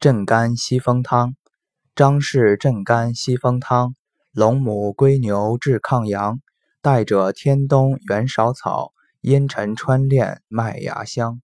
镇肝息风汤，张氏镇肝息风汤，龙母归牛治抗阳，带者天冬元芍草，茵陈川炼麦芽香。